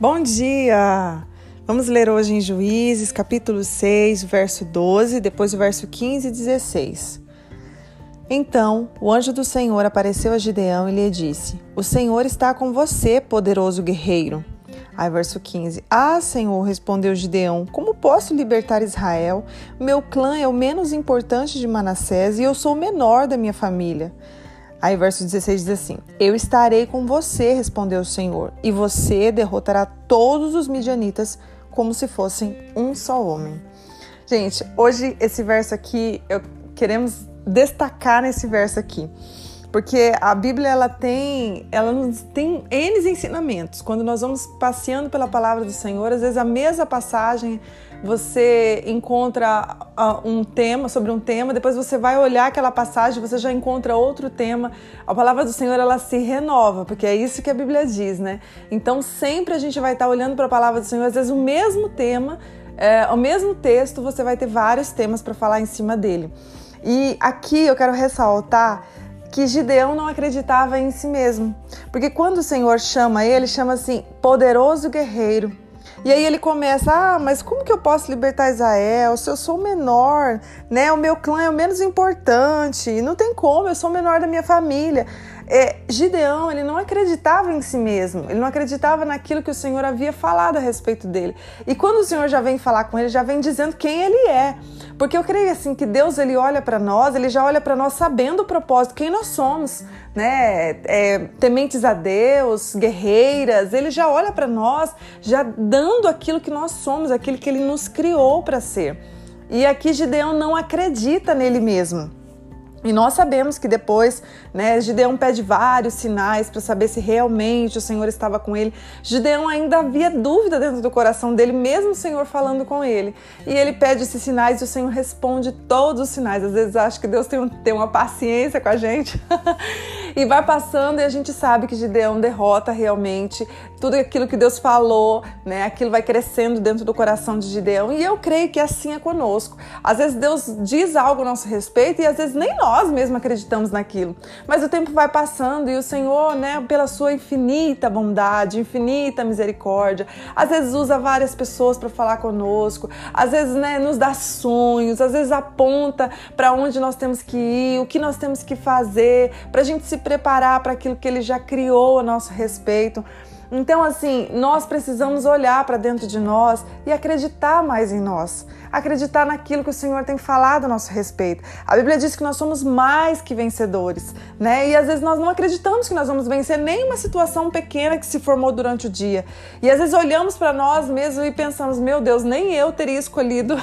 Bom dia! Vamos ler hoje em Juízes, capítulo 6, verso 12, depois o verso 15 e 16. Então o anjo do Senhor apareceu a Gideão e lhe disse: O Senhor está com você, poderoso guerreiro. Aí, verso 15: Ah, Senhor, respondeu Gideão: Como posso libertar Israel? Meu clã é o menos importante de Manassés e eu sou o menor da minha família. Aí, verso 16 diz assim: Eu estarei com você, respondeu o Senhor, e você derrotará todos os midianitas como se fossem um só homem. Gente, hoje esse verso aqui, eu queremos destacar nesse verso aqui. Porque a Bíblia ela tem, ela tem N ensinamentos. Quando nós vamos passeando pela palavra do Senhor, às vezes a mesma passagem você encontra ah, um tema sobre um tema, depois você vai olhar aquela passagem, você já encontra outro tema. A palavra do Senhor ela se renova, porque é isso que a Bíblia diz, né? Então sempre a gente vai estar olhando para a palavra do Senhor, às vezes o mesmo tema, é, o mesmo texto, você vai ter vários temas para falar em cima dele. E aqui eu quero ressaltar que Gideão não acreditava em si mesmo. Porque quando o Senhor chama ele, chama assim, poderoso guerreiro. E aí ele começa: "Ah, mas como que eu posso libertar Israel se eu sou menor, né? O meu clã é o menos importante, não tem como, eu sou o menor da minha família". É, Gideão, ele não acreditava em si mesmo, ele não acreditava naquilo que o Senhor havia falado a respeito dele. E quando o Senhor já vem falar com ele, já vem dizendo quem ele é. Porque eu creio assim que Deus ele olha para nós, ele já olha para nós sabendo o propósito, quem nós somos, né? É, tementes a Deus, guerreiras, ele já olha para nós, já dando aquilo que nós somos, aquilo que ele nos criou para ser. E aqui Gideão não acredita nele mesmo. E nós sabemos que depois, né, Gideão pede vários sinais para saber se realmente o Senhor estava com ele. Gideão ainda havia dúvida dentro do coração dele, mesmo o Senhor falando com ele. E ele pede esses sinais e o Senhor responde todos os sinais. Às vezes acho que Deus tem, tem uma paciência com a gente. e vai passando e a gente sabe que Gideão derrota realmente tudo aquilo que Deus falou, né? Aquilo vai crescendo dentro do coração de Gideão. E eu creio que assim é conosco. Às vezes Deus diz algo a nosso respeito e às vezes nem nós mesmos acreditamos naquilo. Mas o tempo vai passando e o Senhor, né, pela sua infinita bondade, infinita misericórdia, às vezes usa várias pessoas para falar conosco, às vezes, né, nos dá sonhos, às vezes aponta para onde nós temos que ir, o que nós temos que fazer, para a gente se preparar para aquilo que ele já criou a nosso respeito. Então, assim, nós precisamos olhar para dentro de nós e acreditar mais em nós, acreditar naquilo que o Senhor tem falado a nosso respeito. A Bíblia diz que nós somos mais que vencedores, né? E às vezes nós não acreditamos que nós vamos vencer nenhuma situação pequena que se formou durante o dia. E às vezes olhamos para nós mesmos e pensamos: meu Deus, nem eu teria escolhido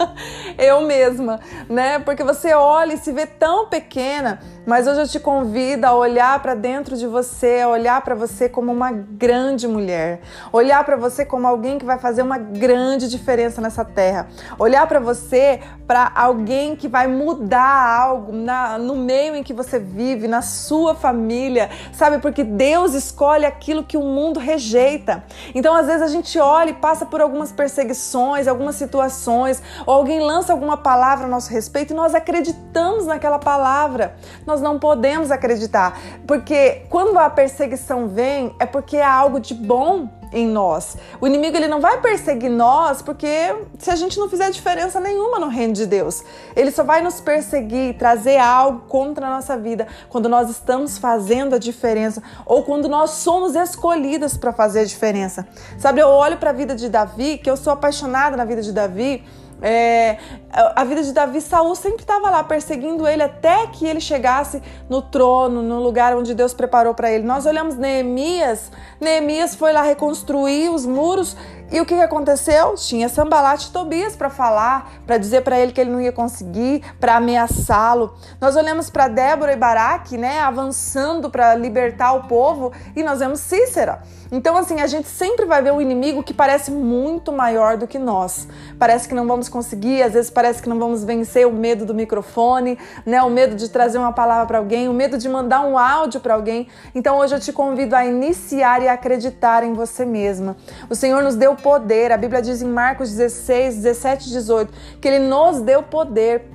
eu mesma, né? Porque você olha e se vê tão pequena, mas hoje eu te convido a olhar para dentro de você, a olhar para você como uma grande mulher, olhar para você como alguém que vai fazer uma grande diferença nessa terra, olhar para você para alguém que vai mudar algo na, no meio em que você vive, na sua família, sabe? Porque Deus escolhe aquilo que o mundo rejeita. Então, às vezes, a gente olha e passa por algumas perseguições, algumas situações, ou alguém lança alguma palavra a nosso respeito e nós acreditamos naquela palavra. Nós não podemos acreditar, porque quando a perseguição vem, é porque há algo de bom em nós. O inimigo ele não vai perseguir nós porque se a gente não fizer diferença nenhuma no reino de Deus, ele só vai nos perseguir, trazer algo contra a nossa vida quando nós estamos fazendo a diferença ou quando nós somos escolhidas para fazer a diferença. Sabe, eu olho para a vida de Davi, que eu sou apaixonada na vida de Davi, é, a vida de Davi, Saul sempre estava lá perseguindo ele até que ele chegasse no trono, no lugar onde Deus preparou para ele. Nós olhamos Neemias, Neemias foi lá reconstruir os muros e o que aconteceu? Tinha Sambalat e Tobias para falar, para dizer para ele que ele não ia conseguir, para ameaçá-lo. Nós olhamos para Débora e Baraque, né, avançando para libertar o povo, e nós vemos Cícera. Então, assim, a gente sempre vai ver um inimigo que parece muito maior do que nós. Parece que não vamos conseguir, às vezes parece que não vamos vencer o medo do microfone, né, o medo de trazer uma palavra para alguém, o medo de mandar um áudio para alguém. Então, hoje eu te convido a iniciar e acreditar em você mesma. O Senhor nos deu poder. A Bíblia diz em Marcos 16, 17 e 18 que ele nos deu poder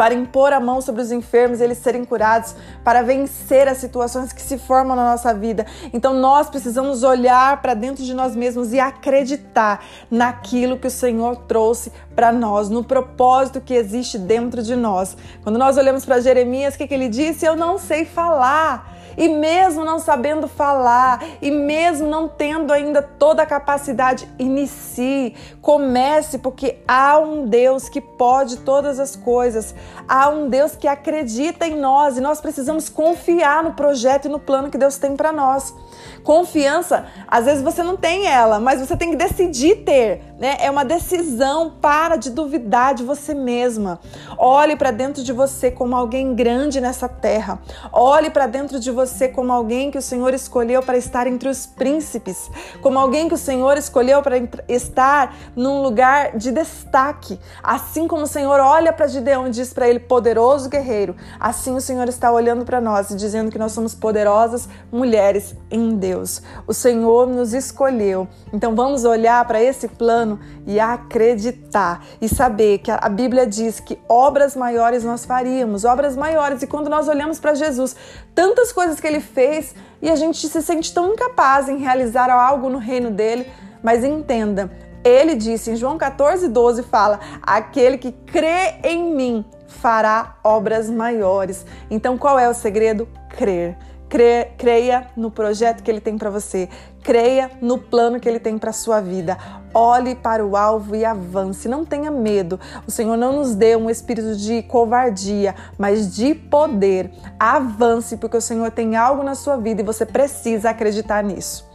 para impor a mão sobre os enfermos, eles serem curados, para vencer as situações que se formam na nossa vida. Então nós precisamos olhar para dentro de nós mesmos e acreditar naquilo que o Senhor trouxe para nós, no propósito que existe dentro de nós. Quando nós olhamos para Jeremias, o que, que ele disse? Eu não sei falar. E mesmo não sabendo falar, e mesmo não tendo ainda toda a capacidade, inicie, comece, porque há um Deus que pode todas as coisas. Há um Deus que acredita em nós e nós precisamos confiar no projeto e no plano que Deus tem para nós. Confiança, às vezes você não tem ela, mas você tem que decidir ter, né? É uma decisão, para de duvidar de você mesma. Olhe para dentro de você como alguém grande nessa terra. Olhe para dentro de você como alguém que o Senhor escolheu para estar entre os príncipes, como alguém que o Senhor escolheu para estar num lugar de destaque. Assim como o Senhor olha para Gideão e diz para ele poderoso guerreiro, assim o Senhor está olhando para nós e dizendo que nós somos poderosas mulheres em Deus. Deus. O Senhor nos escolheu. Então vamos olhar para esse plano e acreditar e saber que a Bíblia diz que obras maiores nós faríamos, obras maiores. E quando nós olhamos para Jesus, tantas coisas que ele fez e a gente se sente tão incapaz em realizar algo no reino dele, mas entenda, ele disse em João 14, 12: fala: aquele que crê em mim fará obras maiores. Então, qual é o segredo? Crer creia no projeto que ele tem para você, creia no plano que ele tem para sua vida. Olhe para o alvo e avance. Não tenha medo. O Senhor não nos deu um espírito de covardia, mas de poder. Avance, porque o Senhor tem algo na sua vida e você precisa acreditar nisso.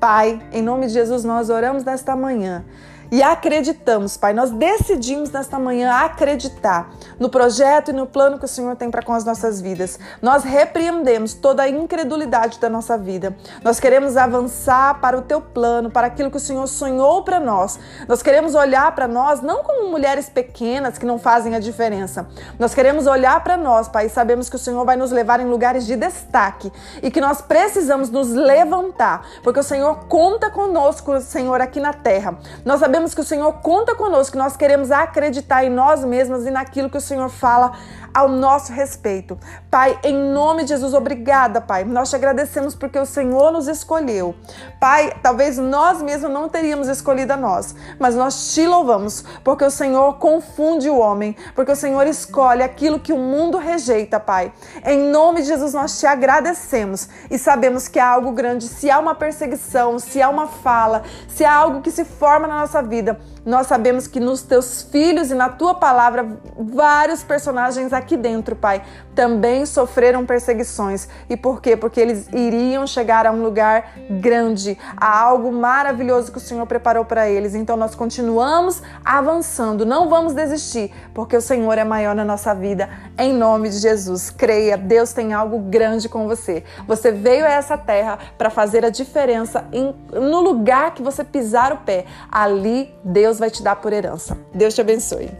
Pai, em nome de Jesus, nós oramos nesta manhã e acreditamos, Pai. Nós decidimos nesta manhã acreditar no projeto e no plano que o Senhor tem para com as nossas vidas. Nós repreendemos toda a incredulidade da nossa vida. Nós queremos avançar para o teu plano, para aquilo que o Senhor sonhou para nós. Nós queremos olhar para nós não como mulheres pequenas que não fazem a diferença. Nós queremos olhar para nós, Pai, e sabemos que o Senhor vai nos levar em lugares de destaque e que nós precisamos nos levantar, porque o Senhor conta conosco, Senhor, aqui na terra. Nós sabemos sabemos que o Senhor conta conosco, nós queremos acreditar em nós mesmas e naquilo que o Senhor fala ao nosso respeito. Pai, em nome de Jesus, obrigada, Pai. Nós te agradecemos porque o Senhor nos escolheu. Pai, talvez nós mesmos não teríamos escolhido a nós, mas nós te louvamos porque o Senhor confunde o homem, porque o Senhor escolhe aquilo que o mundo rejeita, Pai. Em nome de Jesus, nós te agradecemos e sabemos que há algo grande. Se há uma perseguição, se há uma fala, se há algo que se forma na nossa vida, nós sabemos que nos teus filhos e na tua palavra, vários personagens aqui dentro, Pai, também sofreram perseguições. E por quê? Porque eles iriam chegar a um lugar grande, a algo maravilhoso que o Senhor preparou para eles. Então nós continuamos avançando, não vamos desistir, porque o Senhor é maior na nossa vida. Em nome de Jesus, creia, Deus tem algo grande com você. Você veio a essa terra para fazer a diferença em, no lugar que você pisar o pé. Ali Deus vai te dar por herança. Deus te abençoe.